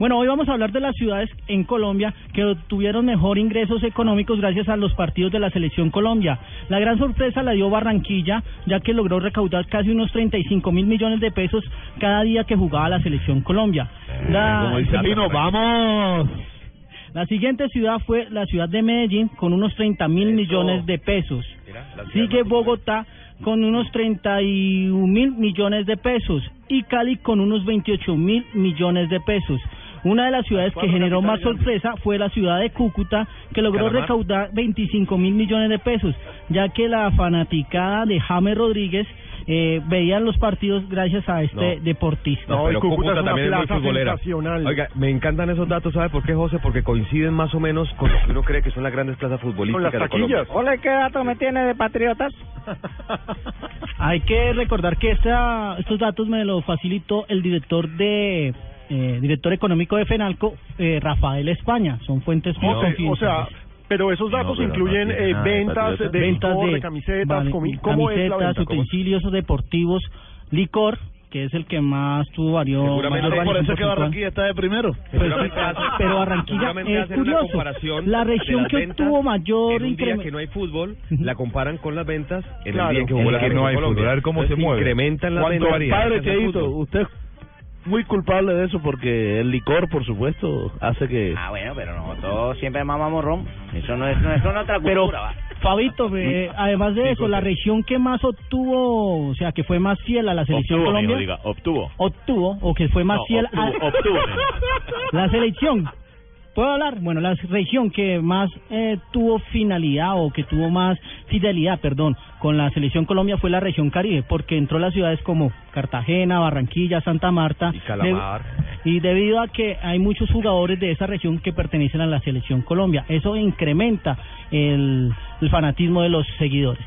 Bueno, hoy vamos a hablar de las ciudades en Colombia que obtuvieron mejor ingresos económicos gracias a los partidos de la Selección Colombia. La gran sorpresa la dio Barranquilla, ya que logró recaudar casi unos 35 mil millones de pesos cada día que jugaba la Selección Colombia. La, Como dice Pino, ¡vamos! la siguiente ciudad fue la ciudad de Medellín con unos 30 mil millones de pesos. Sigue Bogotá con unos 31 mil millones de pesos y Cali con unos 28 mil millones de pesos. Una de las ciudades que generó más sorpresa fue la ciudad de Cúcuta, que logró Calamar. recaudar 25 mil millones de pesos, ya que la fanaticada de James Rodríguez eh, veían los partidos gracias a este No. deportista. No, pero Cúcuta, Cúcuta es una también es muy futbolera. Oiga, me encantan esos datos, ¿sabe por qué, José? Porque coinciden más o menos con lo que uno cree que son las grandes plazas Con futbolísticas las de Colombia. taquillas. Ole, ¿qué dato me tiene de patriotas? Hay que recordar que esta, estos datos me los facilitó el director de eh, director económico de Fenalco, eh, Rafael España. Son fuentes muy O sea, o sea, pero esos datos pero no incluyen eh, ventas de ventas licor, de, de camisetas, vale, comi- ¿cómo es la camisetas, utensilios deportivos, licor, que es el que más tuvo varios. Seguramente por eso que porcentual. está de primero. Pues, pero Barranquilla es curioso. La región que obtuvo mayor incremento. que no hay fútbol, la comparan con las ventas en Claro. el día que la que no hay fútbol, a ver cómo se mueve. Incrementan las ventas. el padre Cheito, usted muy culpable de eso porque el licor, por supuesto, hace que... Ah, bueno, pero nosotros siempre mamamos ron. Eso no es, no es una otra Pero, cultura, va. Fabito, eh, además de eso, la región que más obtuvo, o sea, que fue más fiel a la selección Colombia, obtuvo. obtuvo, o que fue más No, fiel obtuvo, a obtuvo. la selección. ¿Puedo hablar? Bueno, la región que más eh, tuvo finalidad o que tuvo más fidelidad, perdón, con la selección Colombia fue la región Caribe, porque entró las ciudades como Cartagena, Barranquilla, Santa Marta. Y Calamar. de- y debido a que hay muchos jugadores de esa región que pertenecen a la selección Colombia, eso incrementa el, el fanatismo de los seguidores.